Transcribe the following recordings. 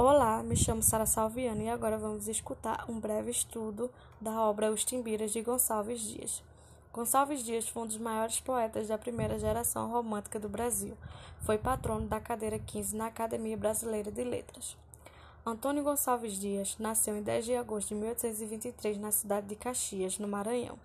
Olá, me chamo Sara Salviano e agora vamos escutar um breve estudo da obra Os Timbiras de Gonçalves Dias. Gonçalves Dias foi um dos maiores poetas da primeira geração romântica do Brasil. Foi patrono da cadeira 15 na Academia Brasileira de Letras. Antônio Gonçalves Dias nasceu em 10 de agosto de 1823 na cidade de Caxias, no Maranhão.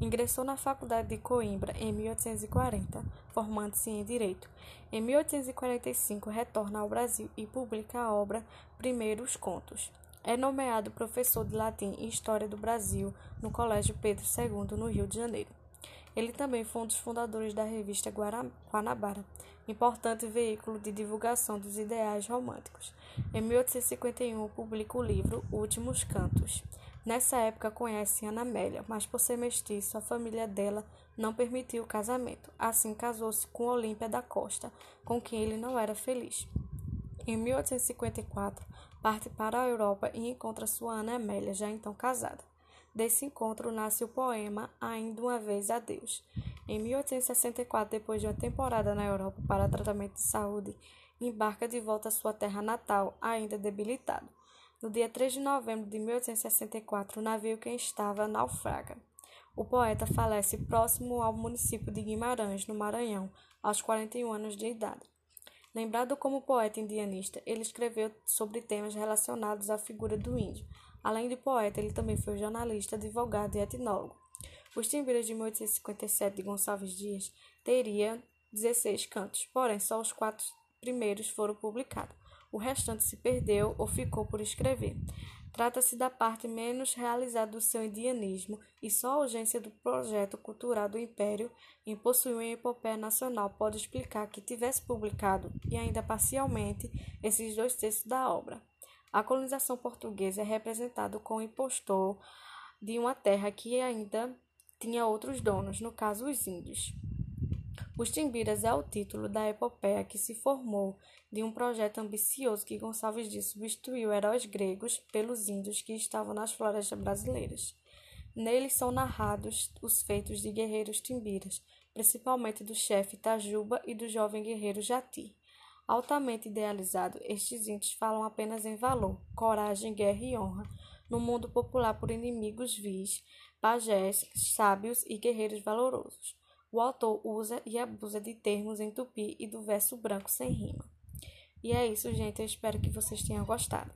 Ingressou na Faculdade de Coimbra em 1840, formando-se em Direito. Em 1845, retorna ao Brasil e publica a obra Primeiros Contos. É nomeado professor de latim e história do Brasil no Colégio Pedro II, no Rio de Janeiro. Ele também foi um dos fundadores da revista Guanabara, importante veículo de divulgação dos ideais românticos. Em 1851, publica o livro Últimos Cantos. Nessa época conhece Ana Amélia, mas por ser mestiça, a família dela não permitiu o casamento. Assim, casou-se com Olímpia da Costa, com quem ele não era feliz. Em 1854, parte para a Europa e encontra sua Ana Amélia, já então casada. Desse encontro nasce o poema Ainda uma vez a Deus. Em 1864, depois de uma temporada na Europa para tratamento de saúde, embarca de volta à sua terra natal, ainda debilitado. No dia 3 de novembro de 1864, o navio que estava naufraga. O poeta falece próximo ao município de Guimarães, no Maranhão, aos 41 anos de idade. Lembrado como poeta indianista, ele escreveu sobre temas relacionados à figura do índio, Além de poeta, ele também foi jornalista, advogado e etnólogo. Os Timbiras de 1857 de Gonçalves Dias teria 16 cantos, porém só os quatro primeiros foram publicados. O restante se perdeu ou ficou por escrever. Trata-se da parte menos realizada do seu indianismo e só a urgência do projeto cultural do Império em possuir uma epopeia nacional pode explicar que tivesse publicado, e ainda parcialmente, esses dois textos da obra. A colonização portuguesa é representada com o impostor de uma terra que ainda tinha outros donos, no caso os índios. Os Timbiras é o título da epopeia que se formou de um projeto ambicioso que Gonçalves Dias substituiu heróis gregos pelos índios que estavam nas florestas brasileiras. Neles são narrados os feitos de guerreiros timbiras, principalmente do chefe Tajuba e do jovem guerreiro Jati. Altamente idealizado, estes índios falam apenas em valor, coragem, guerra e honra, no mundo popular por inimigos vis, pajés, sábios e guerreiros valorosos. O autor usa e abusa de termos em tupi e do verso branco sem rima. E é isso, gente. Eu espero que vocês tenham gostado.